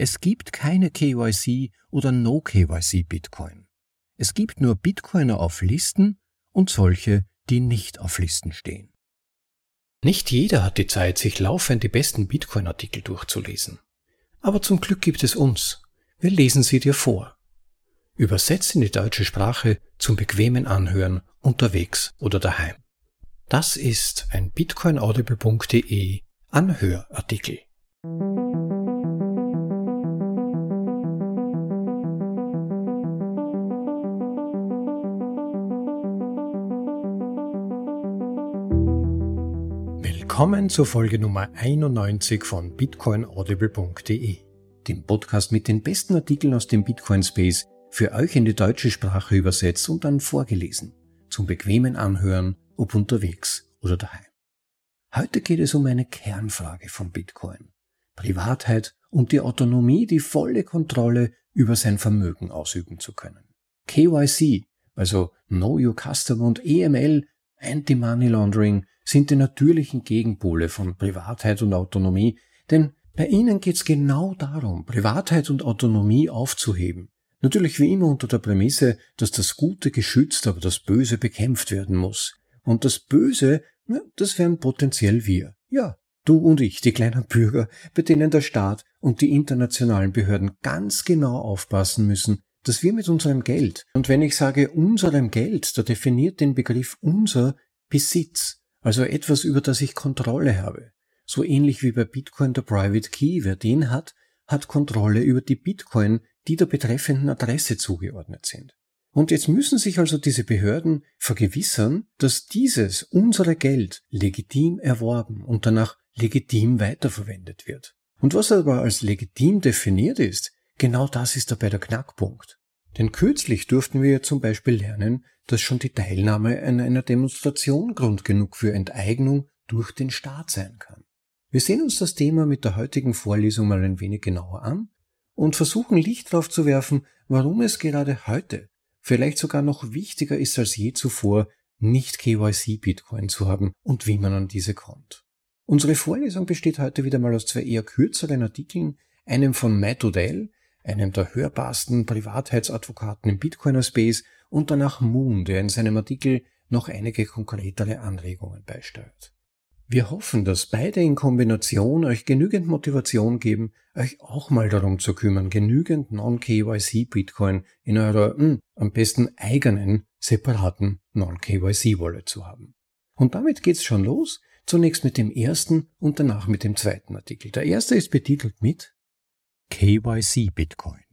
Es gibt keine KYC oder No KYC Bitcoin. Es gibt nur Bitcoiner auf Listen und solche, die nicht auf Listen stehen. Nicht jeder hat die Zeit, sich laufend die besten Bitcoin-Artikel durchzulesen. Aber zum Glück gibt es uns. Wir lesen sie dir vor. Übersetzt in die deutsche Sprache zum bequemen Anhören unterwegs oder daheim. Das ist ein bitcoinaudible.de Anhörartikel. Willkommen zur Folge Nummer 91 von bitcoinaudible.de, dem Podcast mit den besten Artikeln aus dem Bitcoin Space für euch in die deutsche Sprache übersetzt und dann vorgelesen, zum bequemen Anhören, ob unterwegs oder daheim. Heute geht es um eine Kernfrage von Bitcoin. Privatheit und die Autonomie, die volle Kontrolle über sein Vermögen ausüben zu können. KYC, also Know Your Customer und EML, Anti-Money Laundering, sind die natürlichen Gegenpole von Privatheit und Autonomie, denn bei ihnen geht es genau darum, Privatheit und Autonomie aufzuheben. Natürlich wie immer unter der Prämisse, dass das Gute geschützt, aber das Böse bekämpft werden muss. Und das Böse, das wären potenziell wir. Ja, du und ich, die kleinen Bürger, bei denen der Staat und die internationalen Behörden ganz genau aufpassen müssen, dass wir mit unserem Geld, und wenn ich sage unserem Geld, da definiert den Begriff unser Besitz, also etwas, über das ich Kontrolle habe. So ähnlich wie bei Bitcoin der Private Key. Wer den hat, hat Kontrolle über die Bitcoin, die der betreffenden Adresse zugeordnet sind. Und jetzt müssen sich also diese Behörden vergewissern, dass dieses, unsere Geld, legitim erworben und danach legitim weiterverwendet wird. Und was aber als legitim definiert ist, genau das ist dabei der Knackpunkt. Denn kürzlich durften wir zum Beispiel lernen, dass schon die Teilnahme an einer Demonstration Grund genug für Enteignung durch den Staat sein kann. Wir sehen uns das Thema mit der heutigen Vorlesung mal ein wenig genauer an und versuchen Licht darauf zu werfen, warum es gerade heute vielleicht sogar noch wichtiger ist als je zuvor, nicht KYC-Bitcoin zu haben und wie man an diese kommt. Unsere Vorlesung besteht heute wieder mal aus zwei eher kürzeren Artikeln, einem von Matt Odell, einem der hörbarsten Privatheitsadvokaten im Bitcoiner Space und danach Moon, der in seinem Artikel noch einige konkretere Anregungen beisteuert. Wir hoffen, dass beide in Kombination euch genügend Motivation geben, euch auch mal darum zu kümmern, genügend Non-KYC-Bitcoin in eurer mh, hm, am besten eigenen, separaten Non-KYC-Wallet zu haben. Und damit geht's schon los, zunächst mit dem ersten und danach mit dem zweiten Artikel. Der erste ist betitelt mit KYC Bitcoin.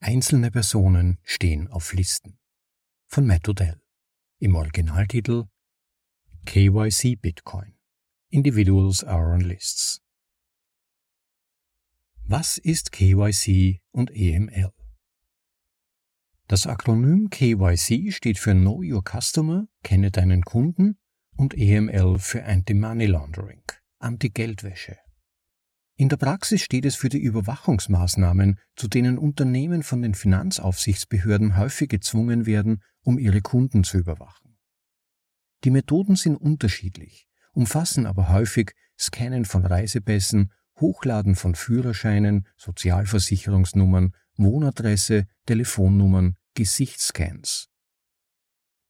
Einzelne Personen stehen auf Listen. Von Matt Odell. Im Originaltitel KYC Bitcoin. Individuals are on lists. Was ist KYC und EML? Das Akronym KYC steht für Know Your Customer, kenne deinen Kunden und EML für Anti-Money Laundering, Anti-Geldwäsche. In der Praxis steht es für die Überwachungsmaßnahmen, zu denen Unternehmen von den Finanzaufsichtsbehörden häufig gezwungen werden, um ihre Kunden zu überwachen. Die Methoden sind unterschiedlich, umfassen aber häufig Scannen von Reisepässen, Hochladen von Führerscheinen, Sozialversicherungsnummern, Wohnadresse, Telefonnummern, Gesichtsscans.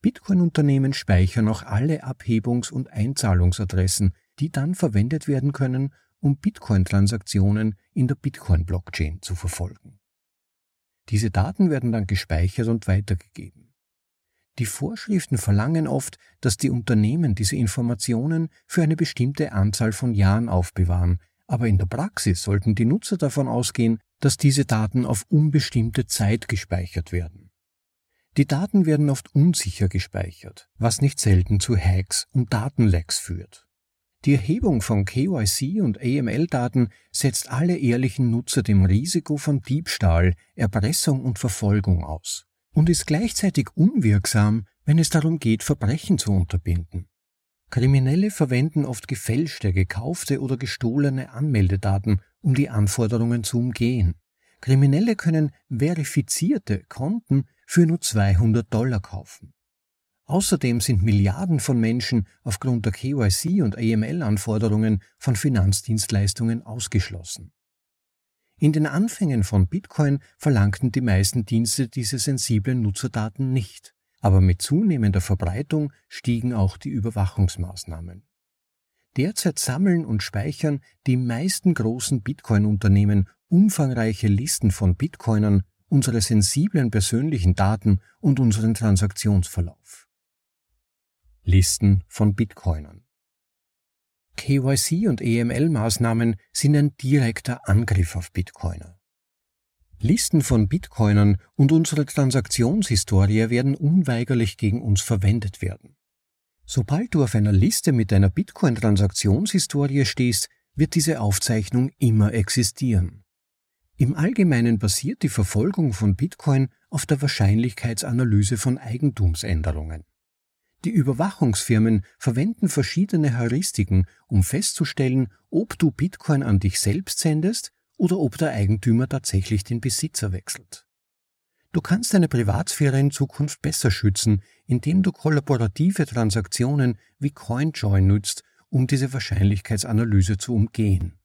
Bitcoin-Unternehmen speichern auch alle Abhebungs- und Einzahlungsadressen, die dann verwendet werden können, um Bitcoin-Transaktionen in der Bitcoin-Blockchain zu verfolgen. Diese Daten werden dann gespeichert und weitergegeben. Die Vorschriften verlangen oft, dass die Unternehmen diese Informationen für eine bestimmte Anzahl von Jahren aufbewahren, aber in der Praxis sollten die Nutzer davon ausgehen, dass diese Daten auf unbestimmte Zeit gespeichert werden. Die Daten werden oft unsicher gespeichert, was nicht selten zu Hacks und Datenlecks führt. Die Erhebung von KYC und AML-Daten setzt alle ehrlichen Nutzer dem Risiko von Diebstahl, Erpressung und Verfolgung aus und ist gleichzeitig unwirksam, wenn es darum geht, Verbrechen zu unterbinden. Kriminelle verwenden oft gefälschte, gekaufte oder gestohlene Anmeldedaten, um die Anforderungen zu umgehen. Kriminelle können verifizierte Konten für nur 200 Dollar kaufen. Außerdem sind Milliarden von Menschen aufgrund der KYC und AML-Anforderungen von Finanzdienstleistungen ausgeschlossen. In den Anfängen von Bitcoin verlangten die meisten Dienste diese sensiblen Nutzerdaten nicht, aber mit zunehmender Verbreitung stiegen auch die Überwachungsmaßnahmen. Derzeit sammeln und speichern die meisten großen Bitcoin-Unternehmen umfangreiche Listen von Bitcoinern, unsere sensiblen persönlichen Daten und unseren Transaktionsverlauf. Listen von Bitcoinern KYC und EML-Maßnahmen sind ein direkter Angriff auf Bitcoiner. Listen von Bitcoinern und unsere Transaktionshistorie werden unweigerlich gegen uns verwendet werden. Sobald du auf einer Liste mit deiner Bitcoin-Transaktionshistorie stehst, wird diese Aufzeichnung immer existieren. Im Allgemeinen basiert die Verfolgung von Bitcoin auf der Wahrscheinlichkeitsanalyse von Eigentumsänderungen. Die Überwachungsfirmen verwenden verschiedene Heuristiken, um festzustellen, ob du Bitcoin an dich selbst sendest oder ob der Eigentümer tatsächlich den Besitzer wechselt. Du kannst deine Privatsphäre in Zukunft besser schützen, indem du kollaborative Transaktionen wie CoinJoy nutzt, um diese Wahrscheinlichkeitsanalyse zu umgehen.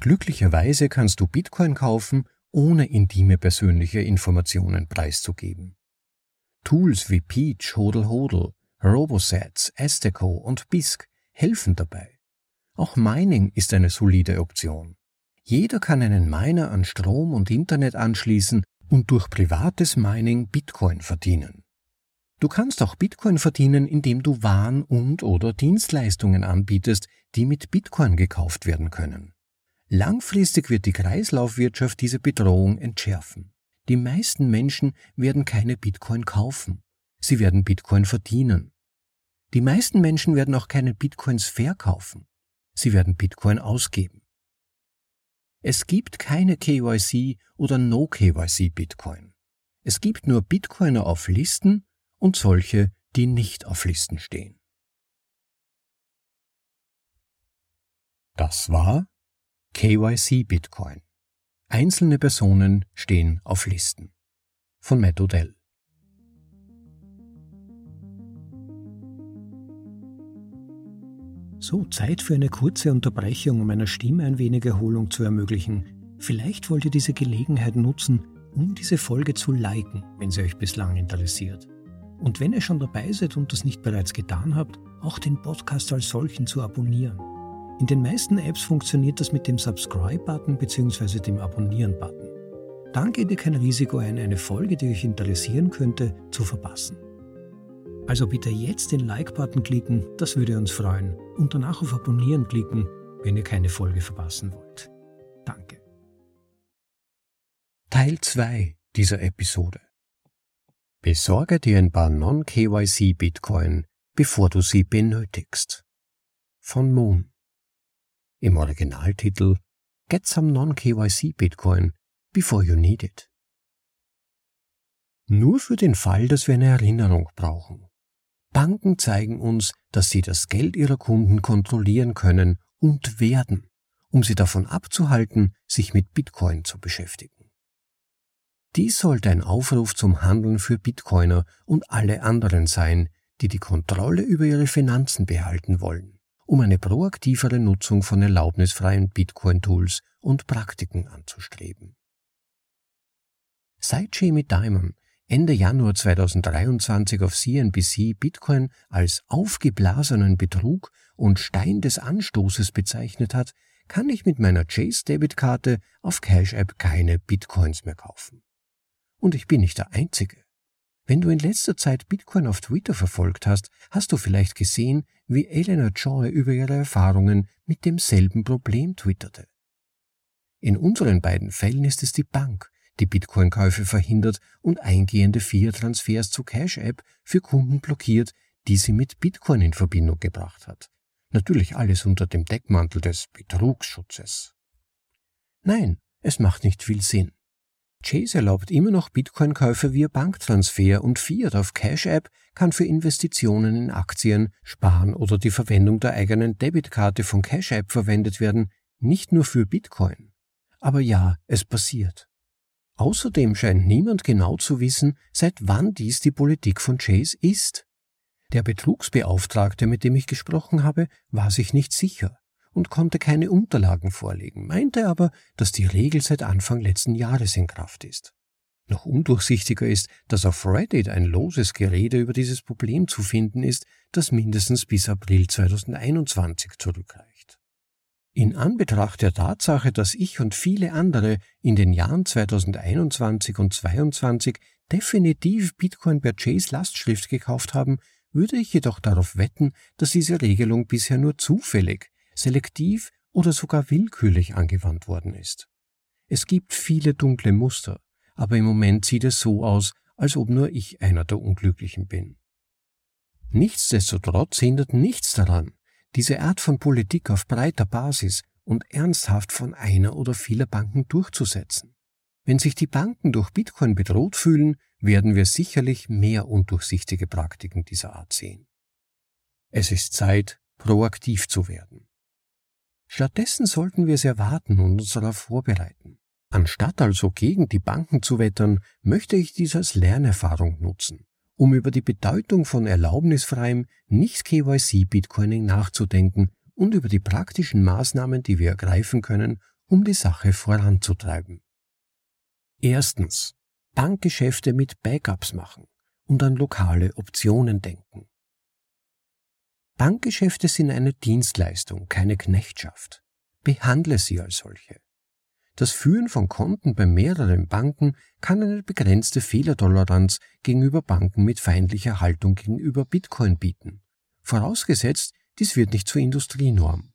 Glücklicherweise kannst du Bitcoin kaufen, ohne intime persönliche Informationen preiszugeben. Tools wie Peach, Hodel Hodel, Robosets, Esteco und BISC helfen dabei. Auch Mining ist eine solide Option. Jeder kann einen Miner an Strom und Internet anschließen und durch privates Mining Bitcoin verdienen. Du kannst auch Bitcoin verdienen, indem du Waren und oder Dienstleistungen anbietest, die mit Bitcoin gekauft werden können. Langfristig wird die Kreislaufwirtschaft diese Bedrohung entschärfen. Die meisten Menschen werden keine Bitcoin kaufen. Sie werden Bitcoin verdienen. Die meisten Menschen werden auch keine Bitcoins verkaufen. Sie werden Bitcoin ausgeben. Es gibt keine KYC oder No KYC Bitcoin. Es gibt nur Bitcoiner auf Listen und solche, die nicht auf Listen stehen. Das war KYC Bitcoin. Einzelne Personen stehen auf Listen. Von Matt Odell. So, Zeit für eine kurze Unterbrechung, um meiner Stimme ein wenig Erholung zu ermöglichen. Vielleicht wollt ihr diese Gelegenheit nutzen, um diese Folge zu liken, wenn sie euch bislang interessiert. Und wenn ihr schon dabei seid und das nicht bereits getan habt, auch den Podcast als solchen zu abonnieren. In den meisten Apps funktioniert das mit dem Subscribe-Button bzw. dem Abonnieren-Button. Dann geht ihr kein Risiko ein, eine Folge, die euch interessieren könnte, zu verpassen. Also bitte jetzt den Like-Button klicken, das würde uns freuen, und danach auf Abonnieren klicken, wenn ihr keine Folge verpassen wollt. Danke. Teil 2 dieser Episode. Besorge dir ein paar Non-KYC Bitcoin, bevor du sie benötigst. Von Moon. Im Originaltitel Get some non-KYC Bitcoin before you need it. Nur für den Fall, dass wir eine Erinnerung brauchen. Banken zeigen uns, dass sie das Geld ihrer Kunden kontrollieren können und werden, um sie davon abzuhalten, sich mit Bitcoin zu beschäftigen. Dies sollte ein Aufruf zum Handeln für Bitcoiner und alle anderen sein, die die Kontrolle über ihre Finanzen behalten wollen um eine proaktivere Nutzung von erlaubnisfreien Bitcoin-Tools und Praktiken anzustreben. Seit Jamie Dimon Ende Januar 2023 auf CNBC Bitcoin als aufgeblasenen Betrug und Stein des Anstoßes bezeichnet hat, kann ich mit meiner Chase-Debitkarte auf Cash App keine Bitcoins mehr kaufen. Und ich bin nicht der Einzige. Wenn du in letzter Zeit Bitcoin auf Twitter verfolgt hast, hast du vielleicht gesehen, wie Elena Joy über ihre Erfahrungen mit demselben Problem twitterte. In unseren beiden Fällen ist es die Bank, die Bitcoin-Käufe verhindert und eingehende Fiat-Transfers zu Cash-App für Kunden blockiert, die sie mit Bitcoin in Verbindung gebracht hat. Natürlich alles unter dem Deckmantel des Betrugsschutzes. Nein, es macht nicht viel Sinn. Chase erlaubt immer noch Bitcoin-Käufe via Banktransfer und Fiat auf Cash App kann für Investitionen in Aktien, Sparen oder die Verwendung der eigenen Debitkarte von Cash App verwendet werden, nicht nur für Bitcoin. Aber ja, es passiert. Außerdem scheint niemand genau zu wissen, seit wann dies die Politik von Chase ist. Der Betrugsbeauftragte, mit dem ich gesprochen habe, war sich nicht sicher und konnte keine Unterlagen vorlegen, meinte aber, dass die Regel seit Anfang letzten Jahres in Kraft ist. Noch undurchsichtiger ist, dass auf Reddit ein loses Gerede über dieses Problem zu finden ist, das mindestens bis April 2021 zurückreicht. In Anbetracht der Tatsache, dass ich und viele andere in den Jahren 2021 und 2022 definitiv Bitcoin per Chase Lastschrift gekauft haben, würde ich jedoch darauf wetten, dass diese Regelung bisher nur zufällig, selektiv oder sogar willkürlich angewandt worden ist. Es gibt viele dunkle Muster, aber im Moment sieht es so aus, als ob nur ich einer der Unglücklichen bin. Nichtsdestotrotz hindert nichts daran, diese Art von Politik auf breiter Basis und ernsthaft von einer oder vieler Banken durchzusetzen. Wenn sich die Banken durch Bitcoin bedroht fühlen, werden wir sicherlich mehr undurchsichtige Praktiken dieser Art sehen. Es ist Zeit, proaktiv zu werden. Stattdessen sollten wir es erwarten und uns darauf vorbereiten. Anstatt also gegen die Banken zu wettern, möchte ich dies als Lernerfahrung nutzen, um über die Bedeutung von erlaubnisfreiem, nicht KYC-Bitcoining nachzudenken und über die praktischen Maßnahmen, die wir ergreifen können, um die Sache voranzutreiben. Erstens. Bankgeschäfte mit Backups machen und an lokale Optionen denken. Bankgeschäfte sind eine Dienstleistung, keine Knechtschaft. Behandle sie als solche. Das Führen von Konten bei mehreren Banken kann eine begrenzte Fehlertoleranz gegenüber Banken mit feindlicher Haltung gegenüber Bitcoin bieten, vorausgesetzt, dies wird nicht zur Industrienorm.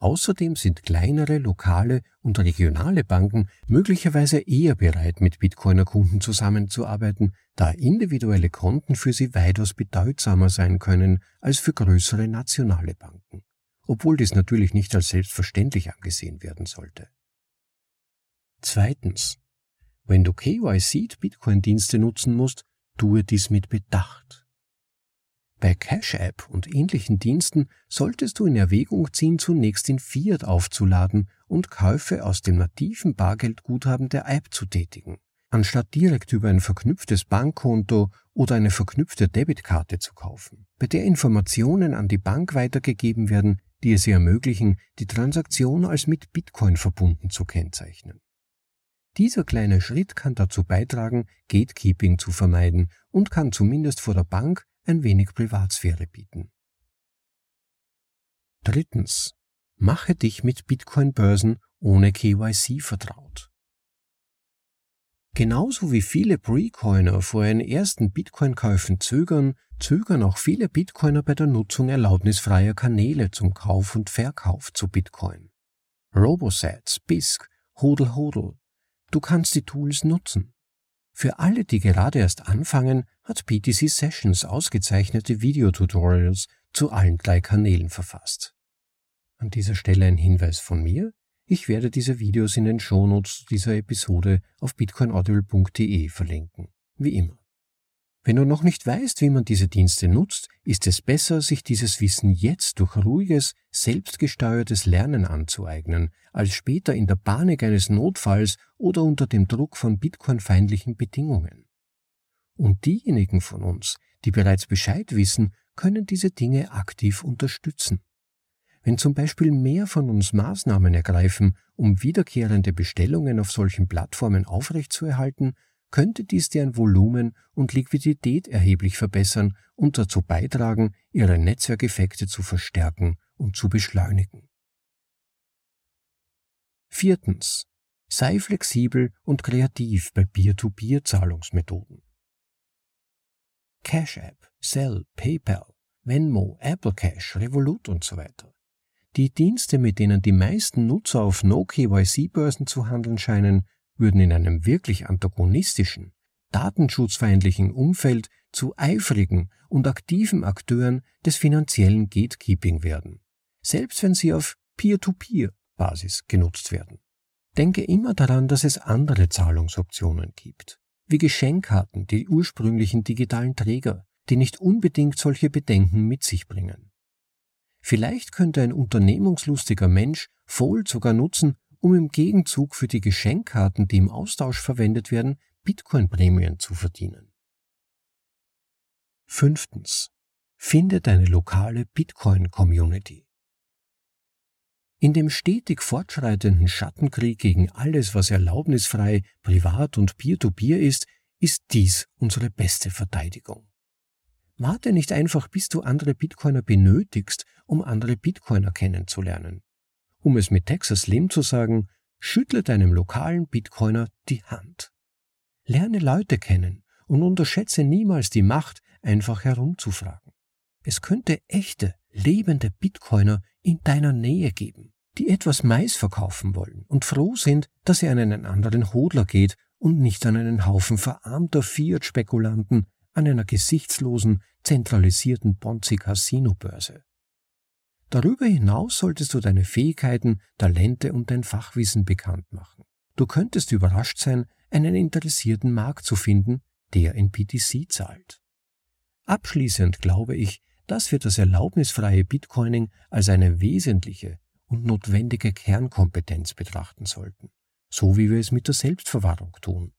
Außerdem sind kleinere, lokale und regionale Banken möglicherweise eher bereit, mit Bitcoiner Kunden zusammenzuarbeiten, da individuelle Konten für sie weitaus bedeutsamer sein können als für größere nationale Banken, obwohl dies natürlich nicht als selbstverständlich angesehen werden sollte. Zweitens. Wenn du KYC-Bitcoin-Dienste nutzen musst, tue dies mit Bedacht. Bei Cash App und ähnlichen Diensten solltest du in Erwägung ziehen, zunächst in Fiat aufzuladen und Käufe aus dem nativen Bargeldguthaben der App zu tätigen, anstatt direkt über ein verknüpftes Bankkonto oder eine verknüpfte Debitkarte zu kaufen, bei der Informationen an die Bank weitergegeben werden, die es ihr ermöglichen, die Transaktion als mit Bitcoin verbunden zu kennzeichnen. Dieser kleine Schritt kann dazu beitragen, Gatekeeping zu vermeiden und kann zumindest vor der Bank ein wenig Privatsphäre bieten. Drittens. Mache dich mit Bitcoin-Börsen ohne KYC vertraut. Genauso wie viele Precoiner vor ihren ersten Bitcoin-Käufen zögern, zögern auch viele Bitcoiner bei der Nutzung erlaubnisfreier Kanäle zum Kauf und Verkauf zu Bitcoin. Robosets, BISC, Hodel Hodel, Du kannst die Tools nutzen. Für alle, die gerade erst anfangen, hat BTC Sessions ausgezeichnete Videotutorials zu allen drei Kanälen verfasst. An dieser Stelle ein Hinweis von mir. Ich werde diese Videos in den Shownotes dieser Episode auf bitcoinaudible.de verlinken. Wie immer. Wenn du noch nicht weißt, wie man diese Dienste nutzt, ist es besser, sich dieses Wissen jetzt durch ruhiges, selbstgesteuertes Lernen anzueignen, als später in der Panik eines Notfalls oder unter dem Druck von Bitcoin-feindlichen Bedingungen. Und diejenigen von uns, die bereits Bescheid wissen, können diese Dinge aktiv unterstützen. Wenn zum Beispiel mehr von uns Maßnahmen ergreifen, um wiederkehrende Bestellungen auf solchen Plattformen aufrechtzuerhalten, könnte dies deren Volumen und Liquidität erheblich verbessern und dazu beitragen, ihre Netzwerkeffekte zu verstärken und zu beschleunigen. Viertens. Sei flexibel und kreativ bei Peer-to-Peer-Zahlungsmethoden. Cash App, Zelle, PayPal, Venmo, Apple Cash, Revolut und so weiter. Die Dienste, mit denen die meisten Nutzer auf No-KYC-Börsen zu handeln scheinen, würden in einem wirklich antagonistischen, datenschutzfeindlichen Umfeld zu eifrigen und aktiven Akteuren des finanziellen Gatekeeping werden, selbst wenn sie auf Peer-to-Peer-Basis genutzt werden. Denke immer daran, dass es andere Zahlungsoptionen gibt, wie Geschenkkarten, die ursprünglichen digitalen Träger, die nicht unbedingt solche Bedenken mit sich bringen. Vielleicht könnte ein unternehmungslustiger Mensch Fold sogar nutzen, um im Gegenzug für die Geschenkkarten, die im Austausch verwendet werden, Bitcoin-Prämien zu verdienen. Fünftens. Finde deine lokale Bitcoin-Community. In dem stetig fortschreitenden Schattenkrieg gegen alles, was erlaubnisfrei, privat und peer-to-peer -peer ist, ist dies unsere beste Verteidigung. Warte nicht einfach, bis du andere Bitcoiner benötigst, um andere Bitcoiner kennenzulernen. Um es mit Texas Slim zu sagen, schüttle deinem lokalen Bitcoiner die Hand. Lerne Leute kennen und unterschätze niemals die Macht, einfach herumzufragen. Es könnte echte, lebende Bitcoiner in deiner Nähe geben, die etwas Mais verkaufen wollen und froh sind, dass er an einen anderen Hodler geht und nicht an einen Haufen verarmter Fiat-Spekulanten an einer gesichtslosen, zentralisierten Ponzi-Casino-Börse. Darüber hinaus solltest du deine Fähigkeiten, Talente und dein Fachwissen bekannt machen. Du könntest überrascht sein, einen interessierten Markt zu finden, der in PTC zahlt. Abschließend glaube ich, dass wir das erlaubnisfreie Bitcoining als eine wesentliche und notwendige Kernkompetenz betrachten sollten, so wie wir es mit der Selbstverwahrung tun.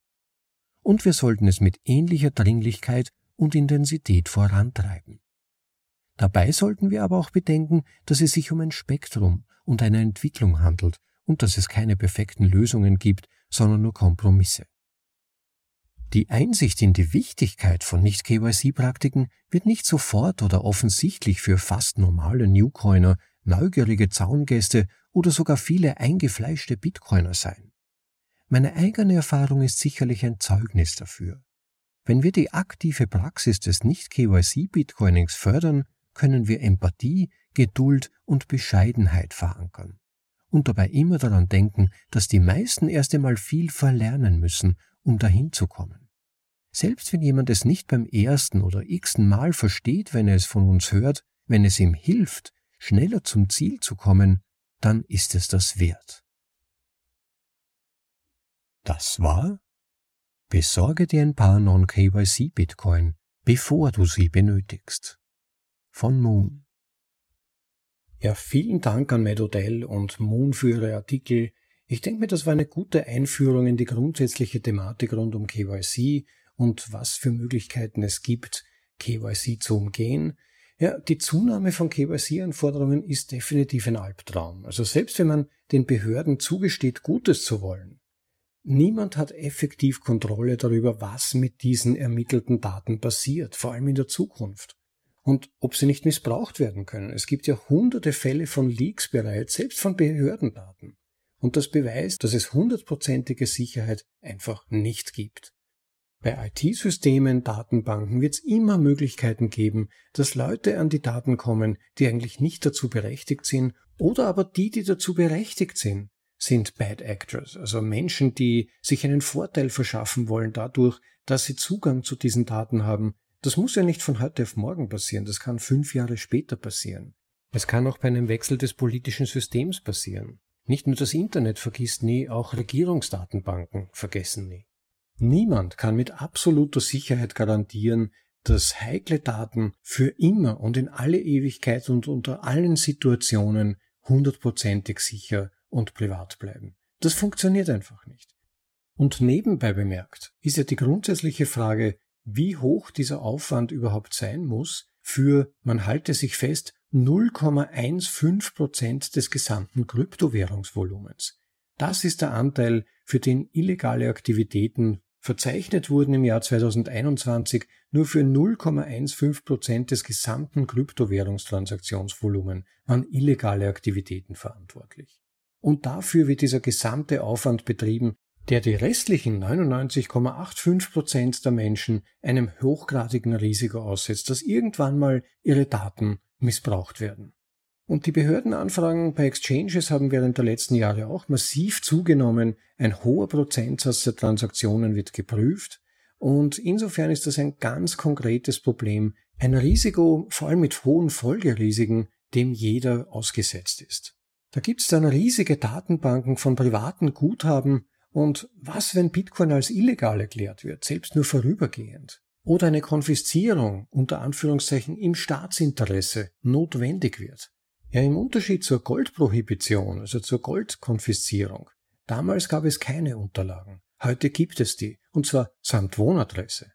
Und wir sollten es mit ähnlicher Dringlichkeit und Intensität vorantreiben. Dabei sollten wir aber auch bedenken, dass es sich um ein Spektrum und eine Entwicklung handelt und dass es keine perfekten Lösungen gibt, sondern nur Kompromisse. Die Einsicht in die Wichtigkeit von Nicht-KYC-Praktiken wird nicht sofort oder offensichtlich für fast normale Newcoiner, neugierige Zaungäste oder sogar viele eingefleischte Bitcoiner sein. Meine eigene Erfahrung ist sicherlich ein Zeugnis dafür. Wenn wir die aktive Praxis des Nicht-KYC-Bitcoinings fördern, können wir Empathie, Geduld und Bescheidenheit verankern. Und dabei immer daran denken, dass die meisten erst einmal viel verlernen müssen, um dahin zu kommen. Selbst wenn jemand es nicht beim ersten oder x-ten Mal versteht, wenn er es von uns hört, wenn es ihm hilft, schneller zum Ziel zu kommen, dann ist es das wert. Das war Besorge dir ein paar Non-KYC Bitcoin, bevor du sie benötigst. Von Moon. Ja, vielen Dank an Matt Odell und Moon für ihre Artikel. Ich denke mir, das war eine gute Einführung in die grundsätzliche Thematik rund um KYC und was für Möglichkeiten es gibt, KYC zu umgehen. Ja, die Zunahme von KYC-Anforderungen ist definitiv ein Albtraum. Also selbst wenn man den Behörden zugesteht, Gutes zu wollen, niemand hat effektiv Kontrolle darüber, was mit diesen ermittelten Daten passiert, vor allem in der Zukunft. Und ob sie nicht missbraucht werden können. Es gibt ja hunderte Fälle von Leaks bereits, selbst von Behördendaten. Und das beweist, dass es hundertprozentige Sicherheit einfach nicht gibt. Bei IT-Systemen, Datenbanken wird es immer Möglichkeiten geben, dass Leute an die Daten kommen, die eigentlich nicht dazu berechtigt sind, oder aber die, die dazu berechtigt sind, sind Bad Actors, also Menschen, die sich einen Vorteil verschaffen wollen dadurch, dass sie Zugang zu diesen Daten haben. Das muss ja nicht von heute auf morgen passieren, das kann fünf Jahre später passieren. Es kann auch bei einem Wechsel des politischen Systems passieren. Nicht nur das Internet vergisst nie, auch Regierungsdatenbanken vergessen nie. Niemand kann mit absoluter Sicherheit garantieren, dass heikle Daten für immer und in alle Ewigkeit und unter allen Situationen hundertprozentig sicher und privat bleiben. Das funktioniert einfach nicht. Und nebenbei bemerkt ist ja die grundsätzliche Frage, wie hoch dieser Aufwand überhaupt sein muss für, man halte sich fest, 0,15 Prozent des gesamten Kryptowährungsvolumens. Das ist der Anteil, für den illegale Aktivitäten Verzeichnet wurden im Jahr 2021 nur für 0,15 Prozent des gesamten Kryptowährungstransaktionsvolumen an illegale Aktivitäten verantwortlich. Und dafür wird dieser gesamte Aufwand betrieben, der die restlichen 99,85 Prozent der Menschen einem hochgradigen Risiko aussetzt, dass irgendwann mal ihre Daten missbraucht werden. Und die Behördenanfragen bei Exchanges haben während der letzten Jahre auch massiv zugenommen. Ein hoher Prozentsatz der Transaktionen wird geprüft. Und insofern ist das ein ganz konkretes Problem, ein Risiko, vor allem mit hohen Folgerisiken, dem jeder ausgesetzt ist. Da gibt es dann riesige Datenbanken von privaten Guthaben und was, wenn Bitcoin als illegal erklärt wird, selbst nur vorübergehend? Oder eine Konfiszierung unter Anführungszeichen im Staatsinteresse notwendig wird? Ja, im Unterschied zur Goldprohibition, also zur Goldkonfiszierung. Damals gab es keine Unterlagen. Heute gibt es die, und zwar samt Wohnadresse.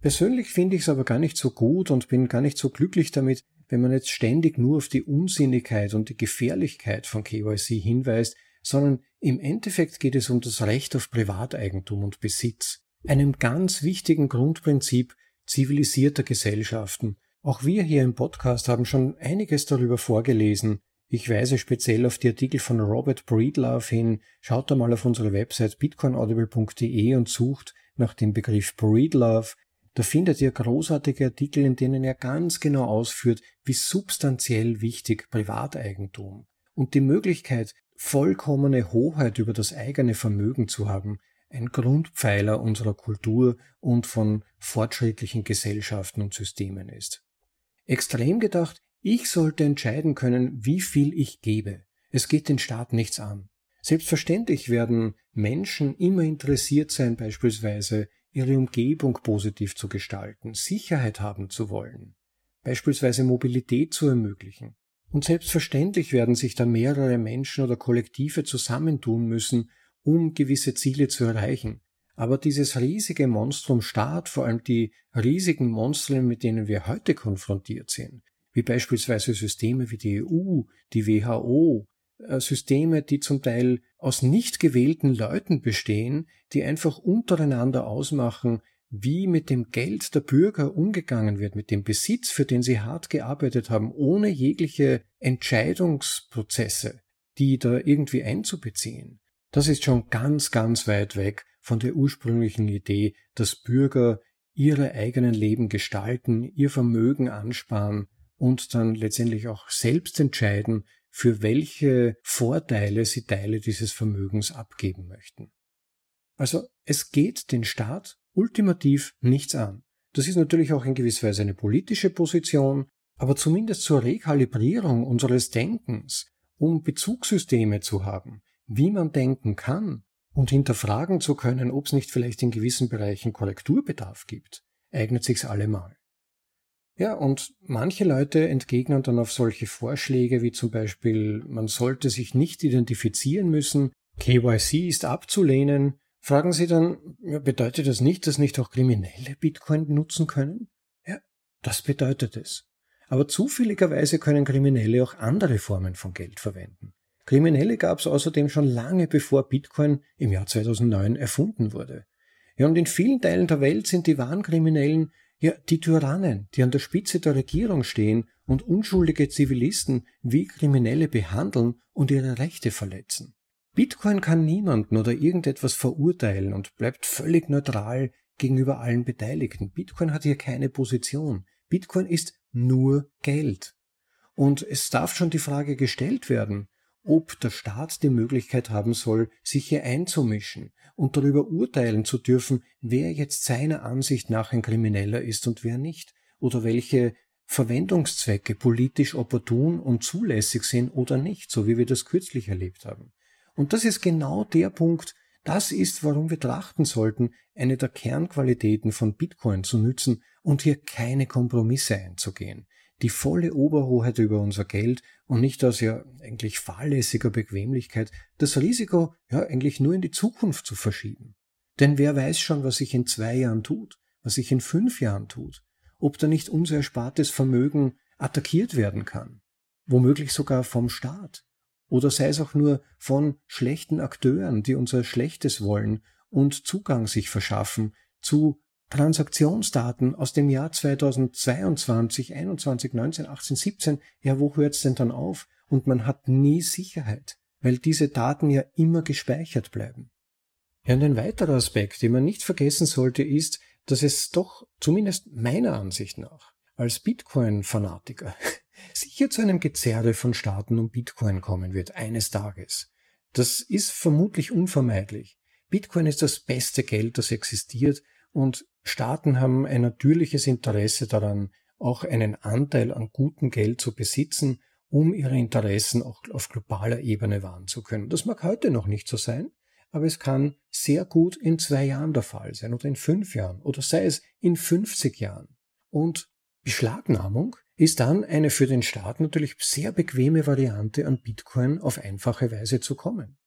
Persönlich finde ich es aber gar nicht so gut und bin gar nicht so glücklich damit, wenn man jetzt ständig nur auf die Unsinnigkeit und die Gefährlichkeit von KYC hinweist, sondern im Endeffekt geht es um das Recht auf Privateigentum und Besitz, einem ganz wichtigen Grundprinzip zivilisierter Gesellschaften. Auch wir hier im Podcast haben schon einiges darüber vorgelesen. Ich weise speziell auf die Artikel von Robert Breedlove hin. Schaut da mal auf unsere Website bitcoinaudible.de und sucht nach dem Begriff Breedlove. Da findet ihr großartige Artikel, in denen er ganz genau ausführt, wie substanziell wichtig Privateigentum und die Möglichkeit, vollkommene Hoheit über das eigene Vermögen zu haben, ein Grundpfeiler unserer Kultur und von fortschrittlichen Gesellschaften und Systemen ist. Extrem gedacht, ich sollte entscheiden können, wie viel ich gebe. Es geht den Staat nichts an. Selbstverständlich werden Menschen immer interessiert sein, beispielsweise ihre Umgebung positiv zu gestalten, Sicherheit haben zu wollen, beispielsweise Mobilität zu ermöglichen. Und selbstverständlich werden sich da mehrere Menschen oder Kollektive zusammentun müssen, um gewisse Ziele zu erreichen. Aber dieses riesige Monstrum Staat, vor allem die riesigen Monstren, mit denen wir heute konfrontiert sind, wie beispielsweise Systeme wie die EU, die WHO, äh, Systeme, die zum Teil aus nicht gewählten Leuten bestehen, die einfach untereinander ausmachen, wie mit dem Geld der Bürger umgegangen wird, mit dem Besitz, für den sie hart gearbeitet haben, ohne jegliche Entscheidungsprozesse, die da irgendwie einzubeziehen. Das ist schon ganz, ganz weit weg von der ursprünglichen Idee, dass Bürger ihre eigenen Leben gestalten, ihr Vermögen ansparen und dann letztendlich auch selbst entscheiden, für welche Vorteile sie Teile dieses Vermögens abgeben möchten. Also es geht den Staat ultimativ nichts an. Das ist natürlich auch in gewisser Weise eine politische Position, aber zumindest zur Rekalibrierung unseres Denkens, um Bezugssysteme zu haben, wie man denken kann und hinterfragen zu können, ob es nicht vielleicht in gewissen Bereichen Korrekturbedarf gibt, eignet sich's allemal. Ja, und manche Leute entgegnen dann auf solche Vorschläge wie zum Beispiel, man sollte sich nicht identifizieren müssen, KYC ist abzulehnen, fragen sie dann, bedeutet das nicht, dass nicht auch Kriminelle Bitcoin nutzen können? Ja, das bedeutet es. Aber zufälligerweise können Kriminelle auch andere Formen von Geld verwenden. Kriminelle gab es außerdem schon lange bevor Bitcoin im Jahr 2009 erfunden wurde. Ja, und in vielen Teilen der Welt sind die wahren Kriminellen ja, die Tyrannen, die an der Spitze der Regierung stehen und unschuldige Zivilisten wie Kriminelle behandeln und ihre Rechte verletzen. Bitcoin kann niemanden oder irgendetwas verurteilen und bleibt völlig neutral gegenüber allen Beteiligten. Bitcoin hat hier keine Position. Bitcoin ist nur Geld. Und es darf schon die Frage gestellt werden, ob der Staat die Möglichkeit haben soll, sich hier einzumischen und darüber urteilen zu dürfen, wer jetzt seiner Ansicht nach ein Krimineller ist und wer nicht, oder welche Verwendungszwecke politisch opportun und zulässig sind oder nicht, so wie wir das kürzlich erlebt haben. Und das ist genau der Punkt, das ist, warum wir trachten sollten, eine der Kernqualitäten von Bitcoin zu nützen und hier keine Kompromisse einzugehen. Die volle Oberhoheit über unser Geld und nicht aus ja eigentlich fahrlässiger Bequemlichkeit das Risiko ja eigentlich nur in die Zukunft zu verschieben. Denn wer weiß schon, was sich in zwei Jahren tut, was sich in fünf Jahren tut, ob da nicht unser erspartes Vermögen attackiert werden kann, womöglich sogar vom Staat, oder sei es auch nur von schlechten Akteuren, die unser Schlechtes wollen und Zugang sich verschaffen zu Transaktionsdaten aus dem Jahr 2022, 21, 19, 18, 17, ja, wo hört's denn dann auf? Und man hat nie Sicherheit, weil diese Daten ja immer gespeichert bleiben. Ja, und ein weiterer Aspekt, den man nicht vergessen sollte, ist, dass es doch, zumindest meiner Ansicht nach, als Bitcoin-Fanatiker sicher zu einem Gezerre von Staaten um Bitcoin kommen wird, eines Tages. Das ist vermutlich unvermeidlich. Bitcoin ist das beste Geld, das existiert und Staaten haben ein natürliches Interesse daran, auch einen Anteil an gutem Geld zu besitzen, um ihre Interessen auch auf globaler Ebene wahren zu können. Das mag heute noch nicht so sein, aber es kann sehr gut in zwei Jahren der Fall sein oder in fünf Jahren oder sei es in 50 Jahren. Und Beschlagnahmung ist dann eine für den Staat natürlich sehr bequeme Variante, an Bitcoin auf einfache Weise zu kommen.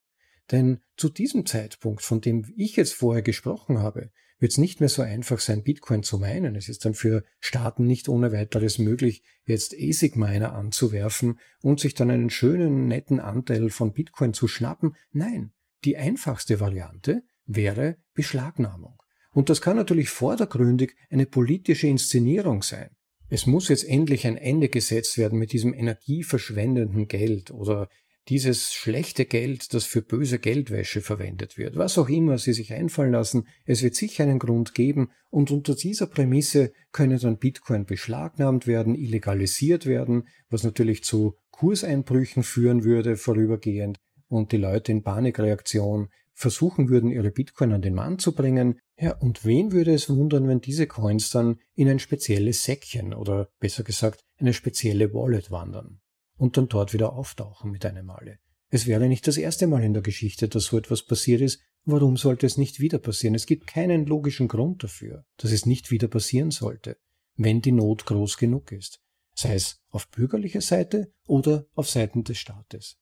Denn zu diesem Zeitpunkt, von dem ich jetzt vorher gesprochen habe, wird es nicht mehr so einfach sein, Bitcoin zu meinen. Es ist dann für Staaten nicht ohne weiteres möglich, jetzt ASIC-Miner anzuwerfen und sich dann einen schönen, netten Anteil von Bitcoin zu schnappen. Nein, die einfachste Variante wäre Beschlagnahmung. Und das kann natürlich vordergründig eine politische Inszenierung sein. Es muss jetzt endlich ein Ende gesetzt werden mit diesem energieverschwendenden Geld oder dieses schlechte Geld, das für böse Geldwäsche verwendet wird. Was auch immer Sie sich einfallen lassen, es wird sicher einen Grund geben und unter dieser Prämisse könne dann Bitcoin beschlagnahmt werden, illegalisiert werden, was natürlich zu Kurseinbrüchen führen würde vorübergehend und die Leute in Panikreaktion versuchen würden, ihre Bitcoin an den Mann zu bringen. Ja, und wen würde es wundern, wenn diese Coins dann in ein spezielles Säckchen oder besser gesagt eine spezielle Wallet wandern und dann dort wieder auftauchen mit einem Male? Es wäre nicht das erste Mal in der Geschichte, dass so etwas passiert ist. Warum sollte es nicht wieder passieren? Es gibt keinen logischen Grund dafür, dass es nicht wieder passieren sollte, wenn die Not groß genug ist. Sei es auf bürgerlicher Seite oder auf Seiten des Staates.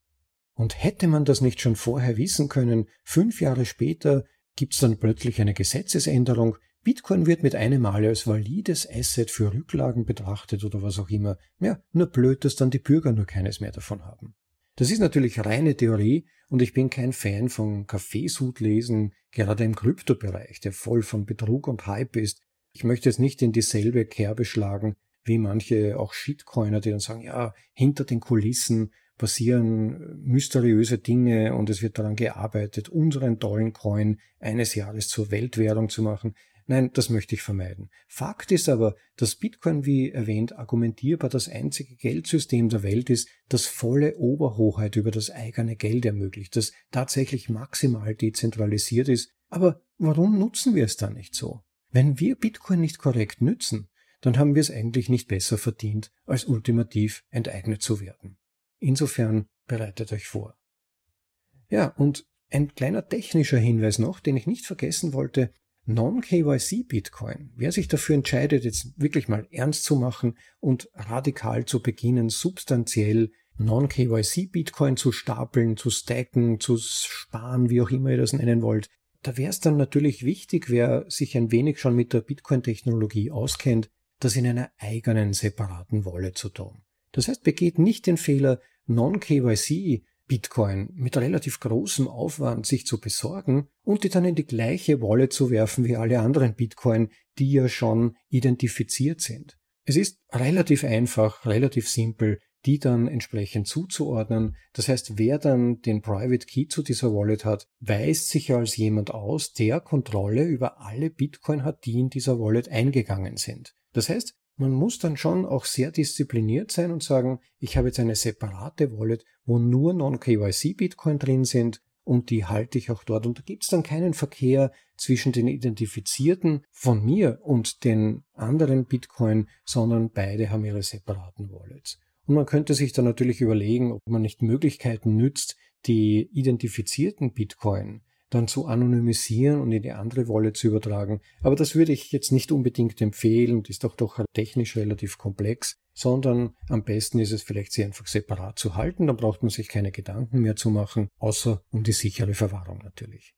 Und hätte man das nicht schon vorher wissen können, fünf Jahre später gibt es dann plötzlich eine Gesetzesänderung, Bitcoin wird mit einem Male als valides Asset für Rücklagen betrachtet oder was auch immer. Ja, nur blöd, dass dann die Bürger nur keines mehr davon haben. Das ist natürlich reine Theorie und ich bin kein Fan von Kaffeesudlesen, gerade im Kryptobereich, der voll von Betrug und Hype ist. Ich möchte jetzt nicht in dieselbe Kerbe schlagen wie manche auch Shitcoiner, die dann sagen, ja, hinter den Kulissen passieren mysteriöse Dinge und es wird daran gearbeitet, unseren tollen Coin eines Jahres zur Weltwährung zu machen. Nein, das möchte ich vermeiden. Fakt ist aber, dass Bitcoin, wie erwähnt, argumentierbar das einzige Geldsystem der Welt ist, das volle Oberhoheit über das eigene Geld ermöglicht, das tatsächlich maximal dezentralisiert ist. Aber warum nutzen wir es dann nicht so? Wenn wir Bitcoin nicht korrekt nützen, dann haben wir es eigentlich nicht besser verdient, als ultimativ enteignet zu werden. Insofern bereitet euch vor. Ja, und ein kleiner technischer Hinweis noch, den ich nicht vergessen wollte. Non-KYC Bitcoin. Wer sich dafür entscheidet, jetzt wirklich mal ernst zu machen und radikal zu beginnen, substanziell Non-KYC Bitcoin zu stapeln, zu stacken, zu sparen, wie auch immer ihr das nennen wollt, da wäre es dann natürlich wichtig, wer sich ein wenig schon mit der Bitcoin-Technologie auskennt, das in einer eigenen separaten Wallet zu tun. Das heißt, begeht nicht den Fehler, Non-KYC Bitcoin mit relativ großem Aufwand sich zu besorgen und die dann in die gleiche Wallet zu werfen wie alle anderen Bitcoin, die ja schon identifiziert sind. Es ist relativ einfach, relativ simpel, die dann entsprechend zuzuordnen. Das heißt, wer dann den Private Key zu dieser Wallet hat, weist sich als jemand aus, der Kontrolle über alle Bitcoin hat, die in dieser Wallet eingegangen sind. Das heißt, man muss dann schon auch sehr diszipliniert sein und sagen, ich habe jetzt eine separate Wallet, wo nur Non-KYC-Bitcoin drin sind und die halte ich auch dort. Und da gibt es dann keinen Verkehr zwischen den Identifizierten von mir und den anderen Bitcoin, sondern beide haben ihre separaten Wallets. Und man könnte sich dann natürlich überlegen, ob man nicht Möglichkeiten nützt, die identifizierten Bitcoin dann zu anonymisieren und in die andere Wallet zu übertragen. Aber das würde ich jetzt nicht unbedingt empfehlen und ist auch doch technisch relativ komplex, sondern am besten ist es vielleicht, sie einfach separat zu halten. Dann braucht man sich keine Gedanken mehr zu machen, außer um die sichere Verwahrung natürlich.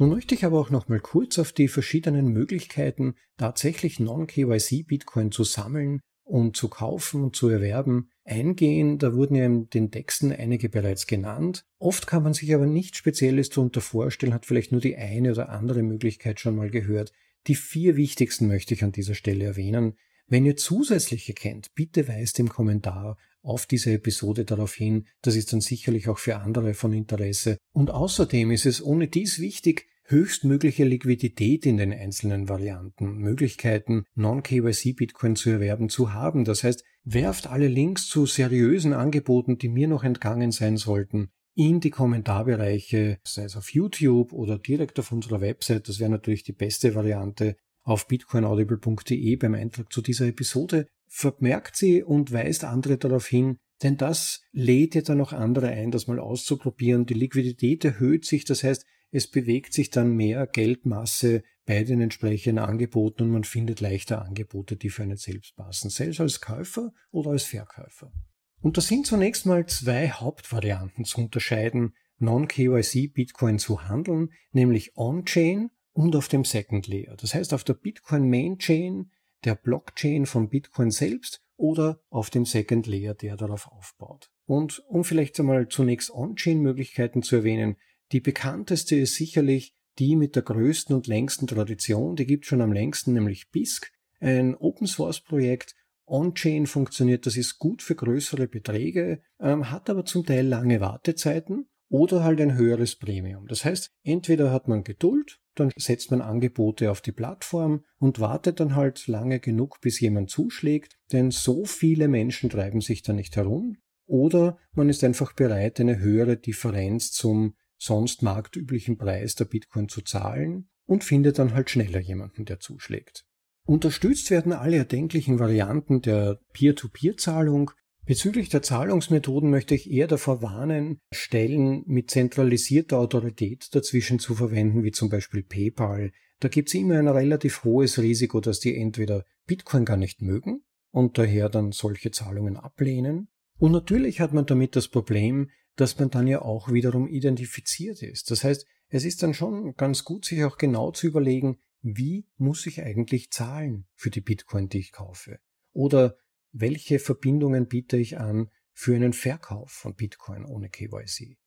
Nun möchte ich aber auch noch mal kurz auf die verschiedenen Möglichkeiten, tatsächlich Non-KYC Bitcoin zu sammeln und zu kaufen und zu erwerben, eingehen. Da wurden ja in den Texten einige bereits genannt. Oft kann man sich aber nichts Spezielles darunter vorstellen, hat vielleicht nur die eine oder andere Möglichkeit schon mal gehört. Die vier wichtigsten möchte ich an dieser Stelle erwähnen. Wenn ihr zusätzliche kennt, bitte weist im Kommentar auf diese Episode darauf hin. Das ist dann sicherlich auch für andere von Interesse. Und außerdem ist es ohne dies wichtig, höchstmögliche Liquidität in den einzelnen Varianten, Möglichkeiten, Non-KYC-Bitcoin zu erwerben, zu haben. Das heißt, werft alle Links zu seriösen Angeboten, die mir noch entgangen sein sollten, in die Kommentarbereiche, sei es auf YouTube oder direkt auf unserer Website. Das wäre natürlich die beste Variante auf bitcoinaudible.de beim Eintrag zu dieser Episode. Vermerkt sie und weist andere darauf hin, denn das lädt ja dann auch andere ein, das mal auszuprobieren. Die Liquidität erhöht sich, das heißt, es bewegt sich dann mehr Geldmasse bei den entsprechenden Angeboten und man findet leichter Angebote, die für einen selbst passen, selbst als Käufer oder als Verkäufer. Und da sind zunächst mal zwei Hauptvarianten zu unterscheiden, Non-KYC Bitcoin zu handeln, nämlich on-chain und auf dem Second Layer. Das heißt auf der Bitcoin Main Chain, der Blockchain von Bitcoin selbst oder auf dem Second Layer, der darauf aufbaut. Und um vielleicht einmal zunächst On-Chain-Möglichkeiten zu erwähnen, die bekannteste ist sicherlich die mit der größten und längsten Tradition, die gibt schon am längsten, nämlich BISC, ein Open-Source-Projekt. On-Chain funktioniert, das ist gut für größere Beträge, ähm, hat aber zum Teil lange Wartezeiten oder halt ein höheres Premium. Das heißt, entweder hat man Geduld, dann setzt man Angebote auf die Plattform und wartet dann halt lange genug, bis jemand zuschlägt, denn so viele Menschen treiben sich da nicht herum. Oder man ist einfach bereit, eine höhere Differenz zum sonst marktüblichen Preis der Bitcoin zu zahlen und findet dann halt schneller jemanden, der zuschlägt. Unterstützt werden alle erdenklichen Varianten der Peer-to-Peer-Zahlung, Bezüglich der Zahlungsmethoden möchte ich eher davor warnen, Stellen mit zentralisierter Autorität dazwischen zu verwenden, wie zum Beispiel PayPal. Da gibt es immer ein relativ hohes Risiko, dass die entweder Bitcoin gar nicht mögen und daher dann solche Zahlungen ablehnen. Und natürlich hat man damit das Problem, dass man dann ja auch wiederum identifiziert ist. Das heißt, es ist dann schon ganz gut, sich auch genau zu überlegen, wie muss ich eigentlich zahlen für die Bitcoin, die ich kaufe? Oder welche Verbindungen biete ich an für einen Verkauf von Bitcoin ohne KYC.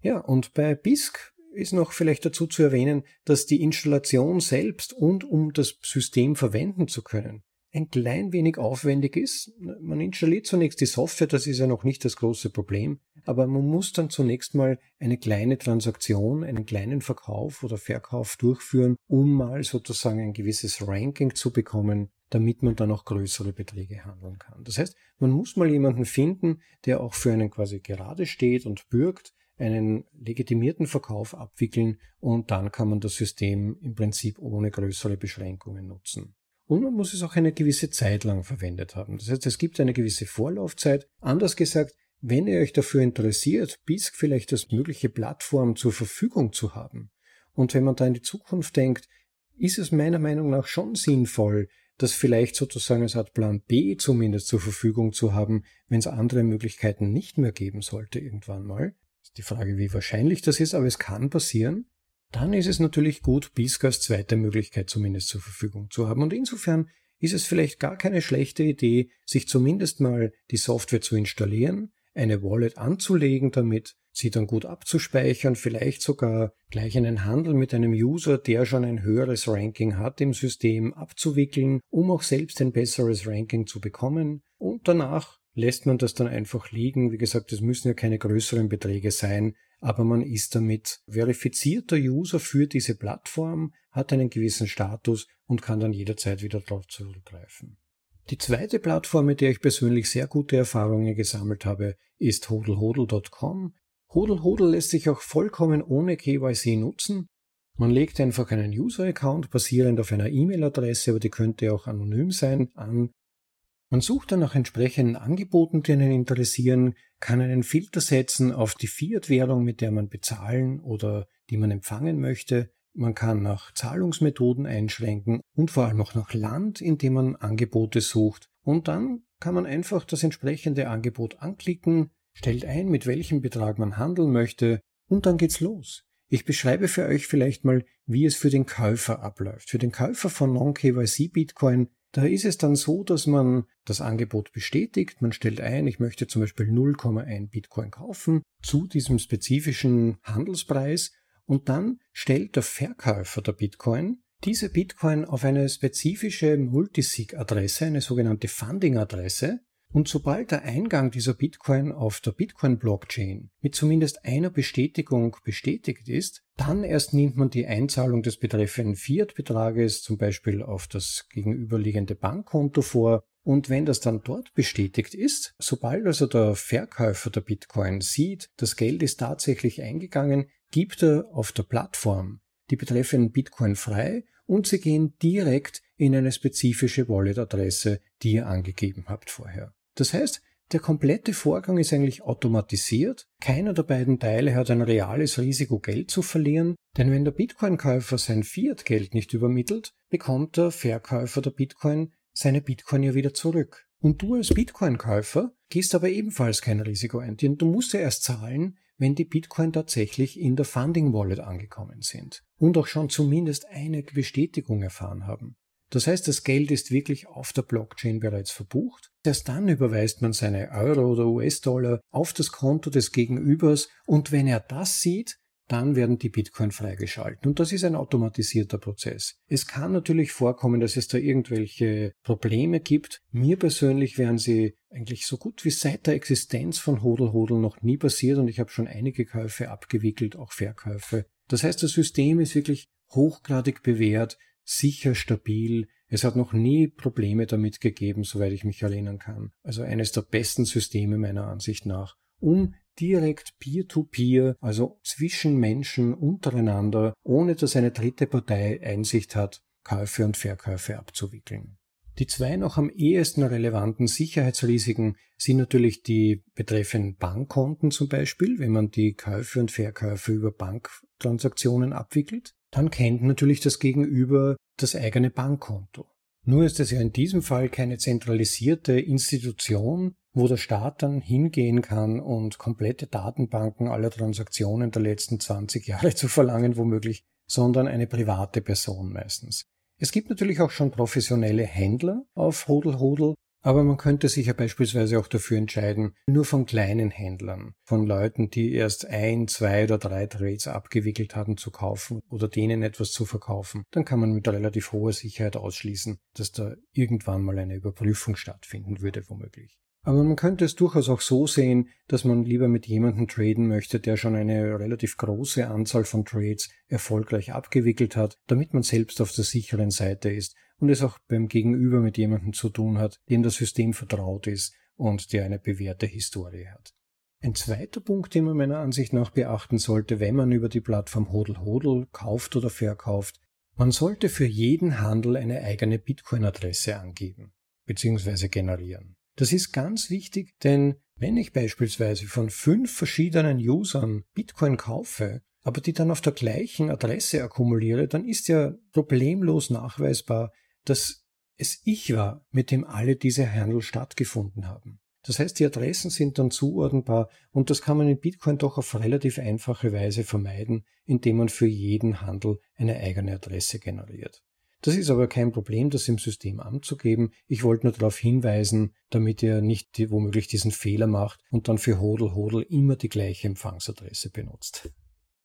Ja, und bei BISC ist noch vielleicht dazu zu erwähnen, dass die Installation selbst und um das System verwenden zu können, ein klein wenig aufwendig ist. Man installiert zunächst die Software, das ist ja noch nicht das große Problem, aber man muss dann zunächst mal eine kleine Transaktion, einen kleinen Verkauf oder Verkauf durchführen, um mal sozusagen ein gewisses Ranking zu bekommen, damit man dann auch größere Beträge handeln kann. Das heißt, man muss mal jemanden finden, der auch für einen quasi gerade steht und bürgt, einen legitimierten Verkauf abwickeln und dann kann man das System im Prinzip ohne größere Beschränkungen nutzen. Und man muss es auch eine gewisse Zeit lang verwendet haben. Das heißt, es gibt eine gewisse Vorlaufzeit. Anders gesagt, wenn ihr euch dafür interessiert, BISC vielleicht als mögliche Plattform zur Verfügung zu haben. Und wenn man da in die Zukunft denkt, ist es meiner Meinung nach schon sinnvoll, das vielleicht sozusagen als Art Plan B zumindest zur Verfügung zu haben, wenn es andere Möglichkeiten nicht mehr geben sollte irgendwann mal. Ist die Frage, wie wahrscheinlich das ist, aber es kann passieren. Dann ist es natürlich gut, BISC als zweite Möglichkeit zumindest zur Verfügung zu haben. Und insofern ist es vielleicht gar keine schlechte Idee, sich zumindest mal die Software zu installieren, eine Wallet anzulegen damit, sie dann gut abzuspeichern, vielleicht sogar gleich einen Handel mit einem User, der schon ein höheres Ranking hat im System, abzuwickeln, um auch selbst ein besseres Ranking zu bekommen. Und danach lässt man das dann einfach liegen. Wie gesagt, es müssen ja keine größeren Beträge sein, aber man ist damit verifizierter User für diese Plattform, hat einen gewissen Status und kann dann jederzeit wieder darauf zurückgreifen. Die zweite Plattform, mit der ich persönlich sehr gute Erfahrungen gesammelt habe, ist hodlhodl.com. Hodl Hodl lässt sich auch vollkommen ohne KYC nutzen. Man legt einfach einen User-Account basierend auf einer E-Mail-Adresse, aber die könnte auch anonym sein, an. Man sucht dann nach entsprechenden Angeboten, die einen interessieren, kann einen Filter setzen auf die Fiat-Währung, mit der man bezahlen oder die man empfangen möchte. Man kann nach Zahlungsmethoden einschränken und vor allem auch nach Land, in dem man Angebote sucht. Und dann kann man einfach das entsprechende Angebot anklicken, stellt ein, mit welchem Betrag man handeln möchte und dann geht's los. Ich beschreibe für euch vielleicht mal, wie es für den Käufer abläuft. Für den Käufer von Non-KYC Bitcoin, da ist es dann so, dass man das Angebot bestätigt. Man stellt ein, ich möchte zum Beispiel 0,1 Bitcoin kaufen zu diesem spezifischen Handelspreis und dann stellt der Verkäufer der Bitcoin diese Bitcoin auf eine spezifische Multisig-Adresse, eine sogenannte Funding-Adresse, und sobald der Eingang dieser Bitcoin auf der Bitcoin-Blockchain mit zumindest einer Bestätigung bestätigt ist, dann erst nimmt man die Einzahlung des betreffenden Fiat-Betrages zum Beispiel auf das gegenüberliegende Bankkonto vor. Und wenn das dann dort bestätigt ist, sobald also der Verkäufer der Bitcoin sieht, das Geld ist tatsächlich eingegangen, gibt er auf der Plattform die betreffenden Bitcoin frei und sie gehen direkt in eine spezifische Wallet-Adresse, die ihr angegeben habt vorher. Das heißt, der komplette Vorgang ist eigentlich automatisiert. Keiner der beiden Teile hat ein reales Risiko, Geld zu verlieren, denn wenn der Bitcoin-Käufer sein Fiat-Geld nicht übermittelt, bekommt der Verkäufer der Bitcoin seine Bitcoin ja wieder zurück. Und du als Bitcoin-Käufer gehst aber ebenfalls kein Risiko ein, denn du musst ja erst zahlen, wenn die Bitcoin tatsächlich in der Funding Wallet angekommen sind und auch schon zumindest eine Bestätigung erfahren haben. Das heißt, das Geld ist wirklich auf der Blockchain bereits verbucht. Erst dann überweist man seine Euro oder US-Dollar auf das Konto des Gegenübers und wenn er das sieht, dann werden die Bitcoin freigeschalten. Und das ist ein automatisierter Prozess. Es kann natürlich vorkommen, dass es da irgendwelche Probleme gibt. Mir persönlich wären sie eigentlich so gut wie seit der Existenz von Hodel Hodel noch nie passiert und ich habe schon einige Käufe abgewickelt, auch Verkäufe. Das heißt, das System ist wirklich hochgradig bewährt, sicher, stabil. Es hat noch nie Probleme damit gegeben, soweit ich mich erinnern kann. Also eines der besten Systeme meiner Ansicht nach, um direkt peer-to-peer, also zwischen Menschen untereinander, ohne dass eine dritte Partei Einsicht hat, Käufe und Verkäufe abzuwickeln. Die zwei noch am ehesten relevanten Sicherheitsrisiken sind natürlich die betreffenden Bankkonten zum Beispiel, wenn man die Käufe und Verkäufe über Banktransaktionen abwickelt. Dann kennt natürlich das Gegenüber das eigene Bankkonto. Nur ist es ja in diesem Fall keine zentralisierte Institution, wo der Staat dann hingehen kann und komplette Datenbanken aller Transaktionen der letzten 20 Jahre zu verlangen, womöglich, sondern eine private Person meistens. Es gibt natürlich auch schon professionelle Händler auf Hodel Hodel, aber man könnte sich ja beispielsweise auch dafür entscheiden, nur von kleinen Händlern, von Leuten, die erst ein, zwei oder drei Trades abgewickelt haben, zu kaufen oder denen etwas zu verkaufen. Dann kann man mit relativ hoher Sicherheit ausschließen, dass da irgendwann mal eine Überprüfung stattfinden würde, womöglich. Aber man könnte es durchaus auch so sehen, dass man lieber mit jemandem traden möchte, der schon eine relativ große Anzahl von Trades erfolgreich abgewickelt hat, damit man selbst auf der sicheren Seite ist und es auch beim Gegenüber mit jemandem zu tun hat, dem das System vertraut ist und der eine bewährte Historie hat. Ein zweiter Punkt, den man meiner Ansicht nach beachten sollte, wenn man über die Plattform Hodel Hodel kauft oder verkauft, man sollte für jeden Handel eine eigene Bitcoin-Adresse angeben bzw. generieren. Das ist ganz wichtig, denn wenn ich beispielsweise von fünf verschiedenen Usern Bitcoin kaufe, aber die dann auf der gleichen Adresse akkumuliere, dann ist ja problemlos nachweisbar, dass es ich war, mit dem alle diese Handel stattgefunden haben. Das heißt, die Adressen sind dann zuordnenbar und das kann man in Bitcoin doch auf relativ einfache Weise vermeiden, indem man für jeden Handel eine eigene Adresse generiert. Das ist aber kein Problem, das im System anzugeben. Ich wollte nur darauf hinweisen, damit ihr nicht die, womöglich diesen Fehler macht und dann für Hodel Hodel immer die gleiche Empfangsadresse benutzt.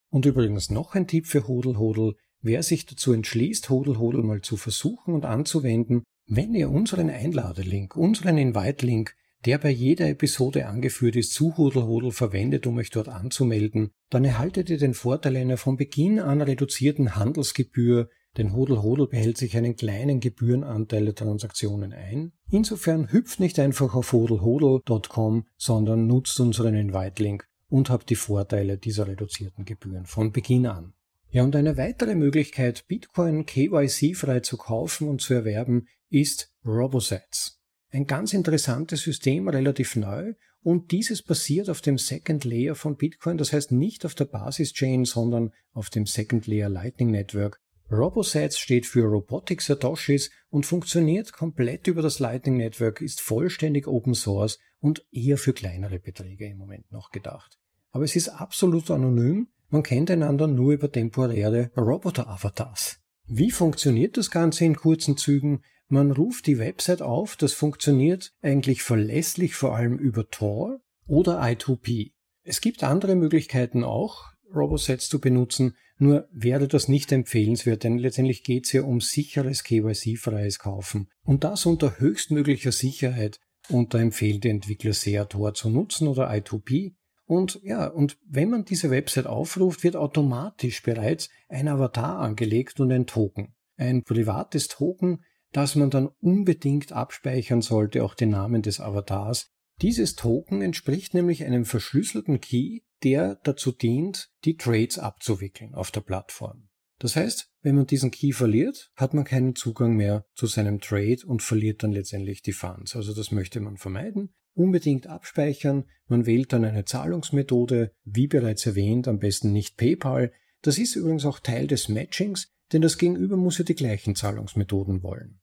Und übrigens noch ein Tipp für Hodel Hodel. Wer sich dazu entschließt, Hodel Hodel mal zu versuchen und anzuwenden, wenn ihr unseren Einladelink, unseren Invite-Link, der bei jeder Episode angeführt ist, zu Hodel Hodel verwendet, um euch dort anzumelden, dann erhaltet ihr den Vorteil einer von Beginn an reduzierten Handelsgebühr denn Hodel Hodel behält sich einen kleinen Gebührenanteil der Transaktionen ein. Insofern hüpft nicht einfach auf hodelhodel.com, sondern nutzt unseren Invite-Link und habt die Vorteile dieser reduzierten Gebühren von Beginn an. Ja, und eine weitere Möglichkeit, Bitcoin KYC-frei zu kaufen und zu erwerben, ist RoboSets. Ein ganz interessantes System, relativ neu, und dieses basiert auf dem Second Layer von Bitcoin, das heißt nicht auf der Basis-Chain, sondern auf dem Second Layer Lightning Network, RoboSats steht für Robotic Satoshis und funktioniert komplett über das Lightning Network, ist vollständig Open Source und eher für kleinere Beträge im Moment noch gedacht. Aber es ist absolut anonym, man kennt einander nur über temporäre Roboter-Avatars. Wie funktioniert das Ganze in kurzen Zügen? Man ruft die Website auf, das funktioniert eigentlich verlässlich vor allem über Tor oder I2P. Es gibt andere Möglichkeiten auch, RoboSets zu benutzen, nur wäre das nicht empfehlenswert, denn letztendlich geht es ja um sicheres KYC-freies Kaufen. Und das unter höchstmöglicher Sicherheit. Und da empfehlen die Entwickler sehr, Tor zu nutzen oder I2P. Und ja, und wenn man diese Website aufruft, wird automatisch bereits ein Avatar angelegt und ein Token. Ein privates Token, das man dann unbedingt abspeichern sollte, auch den Namen des Avatars. Dieses Token entspricht nämlich einem verschlüsselten Key, der dazu dient, die Trades abzuwickeln auf der Plattform. Das heißt, wenn man diesen Key verliert, hat man keinen Zugang mehr zu seinem Trade und verliert dann letztendlich die Funds. Also das möchte man vermeiden. Unbedingt abspeichern. Man wählt dann eine Zahlungsmethode, wie bereits erwähnt, am besten nicht PayPal. Das ist übrigens auch Teil des Matchings, denn das Gegenüber muss ja die gleichen Zahlungsmethoden wollen.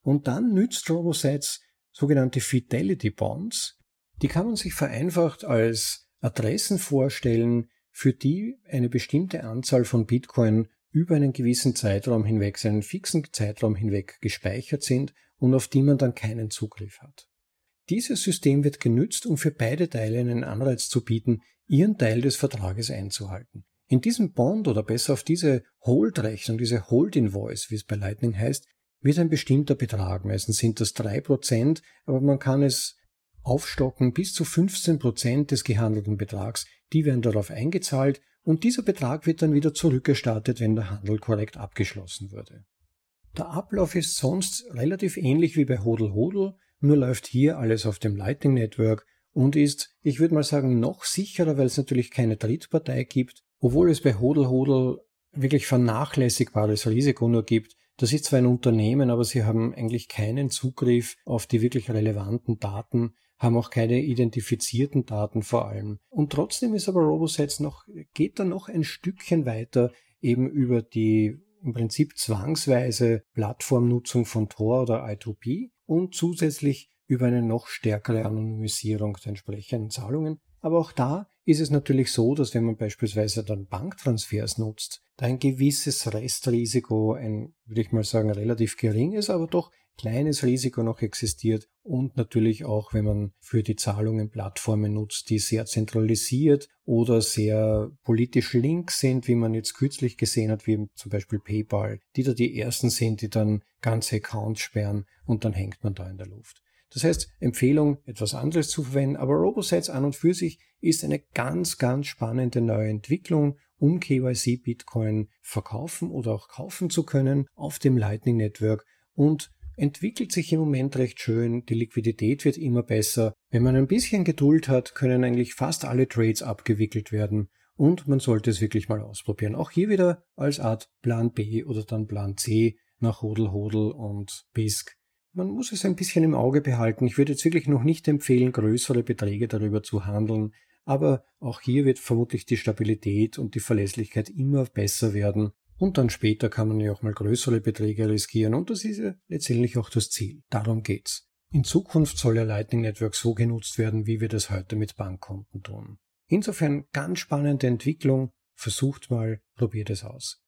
Und dann nützt RoboSets sogenannte Fidelity Bonds. Die kann man sich vereinfacht als Adressen vorstellen, für die eine bestimmte Anzahl von Bitcoin über einen gewissen Zeitraum hinweg, einen fixen Zeitraum hinweg gespeichert sind und auf die man dann keinen Zugriff hat. Dieses System wird genützt, um für beide Teile einen Anreiz zu bieten, ihren Teil des Vertrages einzuhalten. In diesem Bond oder besser auf diese Hold-Rechnung, diese Hold-Invoice, wie es bei Lightning heißt, wird ein bestimmter Betrag, meistens sind das drei Prozent, aber man kann es aufstocken bis zu 15 Prozent des gehandelten Betrags, die werden darauf eingezahlt und dieser Betrag wird dann wieder zurückerstattet, wenn der Handel korrekt abgeschlossen wurde. Der Ablauf ist sonst relativ ähnlich wie bei Hodel Hodel, nur läuft hier alles auf dem Lightning Network und ist, ich würde mal sagen, noch sicherer, weil es natürlich keine Drittpartei gibt, obwohl es bei Hodel Hodel wirklich vernachlässigbares Risiko nur gibt. Das ist zwar ein Unternehmen, aber sie haben eigentlich keinen Zugriff auf die wirklich relevanten Daten, haben auch keine identifizierten Daten vor allem. Und trotzdem ist aber RoboSets noch, geht da noch ein Stückchen weiter eben über die im Prinzip zwangsweise Plattformnutzung von Tor oder I2P und zusätzlich über eine noch stärkere Anonymisierung der entsprechenden Zahlungen. Aber auch da ist es natürlich so, dass wenn man beispielsweise dann Banktransfers nutzt, da ein gewisses Restrisiko, ein, würde ich mal sagen, relativ geringes, aber doch kleines Risiko noch existiert und natürlich auch, wenn man für die Zahlungen Plattformen nutzt, die sehr zentralisiert oder sehr politisch links sind, wie man jetzt kürzlich gesehen hat, wie zum Beispiel PayPal, die da die ersten sind, die dann ganze Accounts sperren und dann hängt man da in der Luft. Das heißt, Empfehlung, etwas anderes zu verwenden, aber RoboSets an und für sich ist eine ganz, ganz spannende neue Entwicklung, um KYC Bitcoin verkaufen oder auch kaufen zu können auf dem Lightning Network und entwickelt sich im Moment recht schön, die Liquidität wird immer besser. Wenn man ein bisschen Geduld hat, können eigentlich fast alle Trades abgewickelt werden und man sollte es wirklich mal ausprobieren. Auch hier wieder als Art Plan B oder dann Plan C nach Hodel Hodel und BISC. Man muss es ein bisschen im Auge behalten. Ich würde jetzt wirklich noch nicht empfehlen, größere Beträge darüber zu handeln, aber auch hier wird vermutlich die Stabilität und die Verlässlichkeit immer besser werden und dann später kann man ja auch mal größere Beträge riskieren und das ist ja letztendlich auch das Ziel. Darum geht's. In Zukunft soll ja Lightning Network so genutzt werden, wie wir das heute mit Bankkonten tun. Insofern ganz spannende Entwicklung. Versucht mal, probiert es aus.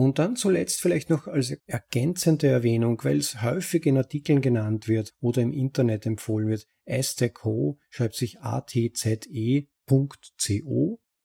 Und dann zuletzt vielleicht noch als ergänzende Erwähnung, weil es häufig in Artikeln genannt wird oder im Internet empfohlen wird, Aztec.co schreibt sich atze.co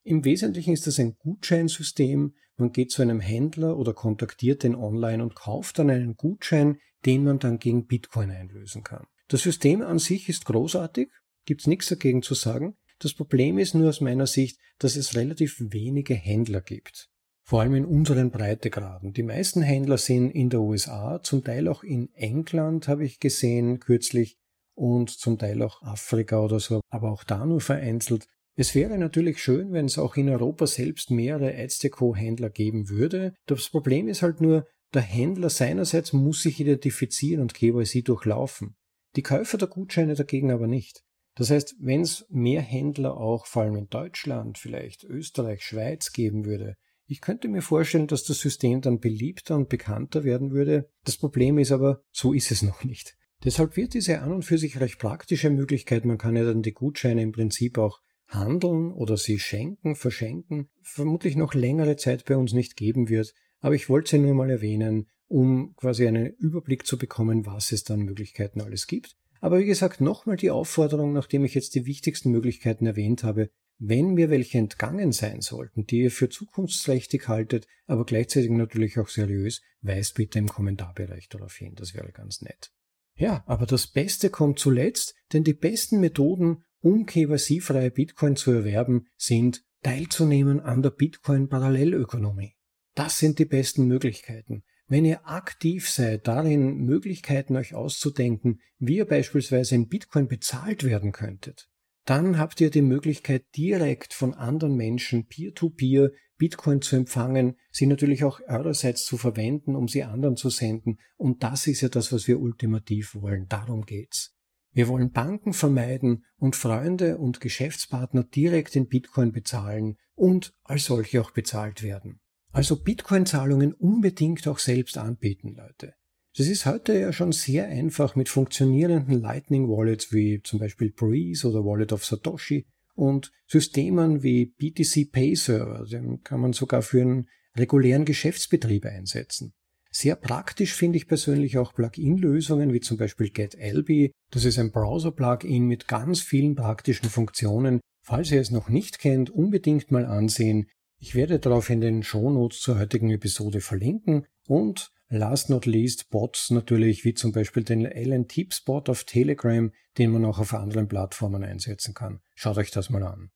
im Wesentlichen ist das ein Gutscheinsystem. Man geht zu einem Händler oder kontaktiert den online und kauft dann einen Gutschein, den man dann gegen Bitcoin einlösen kann. Das System an sich ist großartig, gibt's nichts dagegen zu sagen. Das Problem ist nur aus meiner Sicht, dass es relativ wenige Händler gibt. Vor allem in unseren Breitegraden. Die meisten Händler sind in der USA, zum Teil auch in England habe ich gesehen kürzlich und zum Teil auch Afrika oder so, aber auch da nur vereinzelt. Es wäre natürlich schön, wenn es auch in Europa selbst mehrere Ads-Deco-Händler geben würde. Das Problem ist halt nur, der Händler seinerseits muss sich identifizieren und KYC durchlaufen. Die Käufer der Gutscheine dagegen aber nicht. Das heißt, wenn es mehr Händler auch vor allem in Deutschland, vielleicht Österreich, Schweiz geben würde, ich könnte mir vorstellen, dass das System dann beliebter und bekannter werden würde. Das Problem ist aber, so ist es noch nicht. Deshalb wird diese an und für sich recht praktische Möglichkeit, man kann ja dann die Gutscheine im Prinzip auch handeln oder sie schenken, verschenken, vermutlich noch längere Zeit bei uns nicht geben wird. Aber ich wollte sie nur mal erwähnen, um quasi einen Überblick zu bekommen, was es dann Möglichkeiten alles gibt. Aber wie gesagt, nochmal die Aufforderung, nachdem ich jetzt die wichtigsten Möglichkeiten erwähnt habe, wenn mir welche entgangen sein sollten, die ihr für zukunftsträchtig haltet, aber gleichzeitig natürlich auch seriös, weist bitte im Kommentarbereich darauf hin. Das wäre ganz nett. Ja, aber das Beste kommt zuletzt, denn die besten Methoden, um KYC-freie Bitcoin zu erwerben, sind teilzunehmen an der Bitcoin-Parallelökonomie. Das sind die besten Möglichkeiten. Wenn ihr aktiv seid, darin Möglichkeiten euch auszudenken, wie ihr beispielsweise in Bitcoin bezahlt werden könntet, dann habt ihr die Möglichkeit, direkt von anderen Menschen peer-to-peer -peer Bitcoin zu empfangen, sie natürlich auch eurerseits zu verwenden, um sie anderen zu senden. Und das ist ja das, was wir ultimativ wollen. Darum geht's. Wir wollen Banken vermeiden und Freunde und Geschäftspartner direkt in Bitcoin bezahlen und als solche auch bezahlt werden. Also Bitcoin-Zahlungen unbedingt auch selbst anbieten, Leute. Das ist heute ja schon sehr einfach mit funktionierenden Lightning Wallets wie zum Beispiel Breeze oder Wallet of Satoshi und Systemen wie BTC Pay Server, den kann man sogar für einen regulären Geschäftsbetrieb einsetzen. Sehr praktisch finde ich persönlich auch Plugin-Lösungen wie zum Beispiel GetLB. Das ist ein Browser-Plugin mit ganz vielen praktischen Funktionen. Falls ihr es noch nicht kennt, unbedingt mal ansehen. Ich werde darauf in den Shownotes zur heutigen Episode verlinken und last not least Bots natürlich, wie zum Beispiel den LNTip-Spot auf Telegram, den man auch auf anderen Plattformen einsetzen kann. Schaut euch das mal an.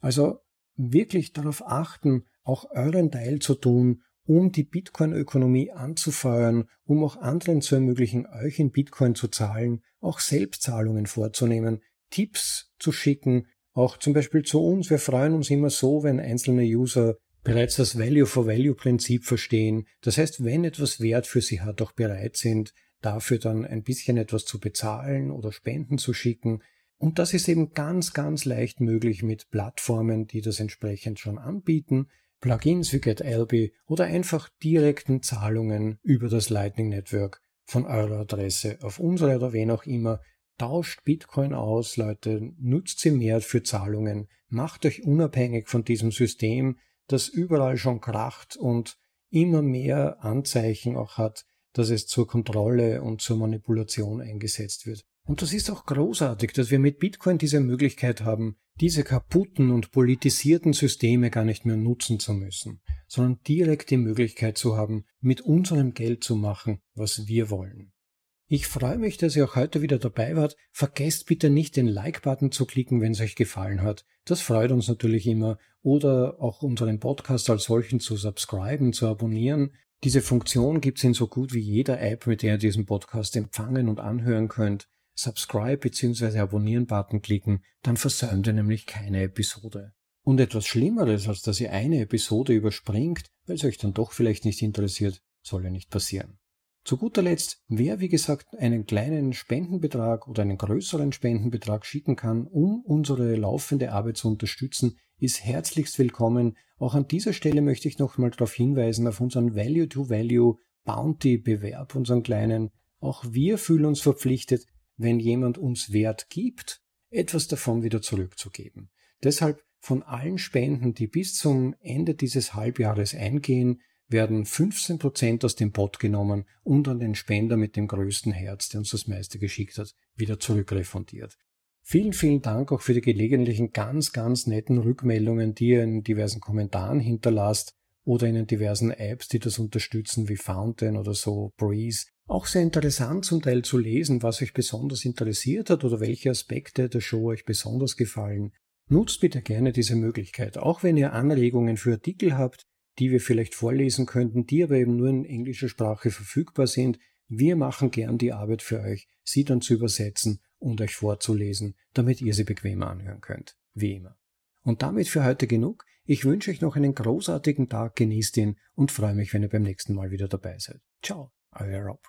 Also wirklich darauf achten, auch euren Teil zu tun, um die Bitcoin-Ökonomie anzufeuern, um auch anderen zu ermöglichen, euch in Bitcoin zu zahlen, auch Selbstzahlungen vorzunehmen, Tipps zu schicken, auch zum Beispiel zu uns. Wir freuen uns immer so, wenn einzelne User bereits das Value-for-Value-Prinzip verstehen. Das heißt, wenn etwas Wert für sie hat, auch bereit sind, dafür dann ein bisschen etwas zu bezahlen oder Spenden zu schicken. Und das ist eben ganz, ganz leicht möglich mit Plattformen, die das entsprechend schon anbieten. Plugins wie GetLB oder einfach direkten Zahlungen über das Lightning Network von eurer Adresse auf unsere oder wen auch immer. Tauscht Bitcoin aus, Leute, nutzt sie mehr für Zahlungen, macht euch unabhängig von diesem System, das überall schon kracht und immer mehr Anzeichen auch hat, dass es zur Kontrolle und zur Manipulation eingesetzt wird. Und das ist auch großartig, dass wir mit Bitcoin diese Möglichkeit haben, diese kaputten und politisierten Systeme gar nicht mehr nutzen zu müssen, sondern direkt die Möglichkeit zu haben, mit unserem Geld zu machen, was wir wollen. Ich freue mich, dass ihr auch heute wieder dabei wart. Vergesst bitte nicht, den Like-Button zu klicken, wenn es euch gefallen hat. Das freut uns natürlich immer. Oder auch unseren Podcast als solchen zu subscriben, zu abonnieren. Diese Funktion gibt es in so gut wie jeder App, mit der ihr diesen Podcast empfangen und anhören könnt. Subscribe bzw. Abonnieren-Button klicken, dann versäumt ihr nämlich keine Episode. Und etwas Schlimmeres, als dass ihr eine Episode überspringt, weil es euch dann doch vielleicht nicht interessiert, soll ja nicht passieren. Zu guter Letzt, wer wie gesagt einen kleinen Spendenbetrag oder einen größeren Spendenbetrag schicken kann, um unsere laufende Arbeit zu unterstützen, ist herzlichst willkommen. Auch an dieser Stelle möchte ich nochmal darauf hinweisen, auf unseren Value-to-Value Bounty-Bewerb, unseren kleinen. Auch wir fühlen uns verpflichtet, wenn jemand uns Wert gibt, etwas davon wieder zurückzugeben. Deshalb von allen Spenden, die bis zum Ende dieses Halbjahres eingehen, werden 15% aus dem Pot genommen und an den Spender mit dem größten Herz, der uns das meiste geschickt hat, wieder zurückrefundiert. Vielen, vielen Dank auch für die gelegentlichen ganz, ganz netten Rückmeldungen, die ihr in diversen Kommentaren hinterlasst oder in den diversen Apps, die das unterstützen, wie Fountain oder so, Breeze. Auch sehr interessant zum Teil zu lesen, was euch besonders interessiert hat oder welche Aspekte der Show euch besonders gefallen. Nutzt bitte gerne diese Möglichkeit, auch wenn ihr Anregungen für Artikel habt, die wir vielleicht vorlesen könnten, die aber eben nur in englischer Sprache verfügbar sind. Wir machen gern die Arbeit für euch, sie dann zu übersetzen und euch vorzulesen, damit ihr sie bequemer anhören könnt. Wie immer. Und damit für heute genug. Ich wünsche euch noch einen großartigen Tag, genießt ihn und freue mich, wenn ihr beim nächsten Mal wieder dabei seid. Ciao, euer Rob.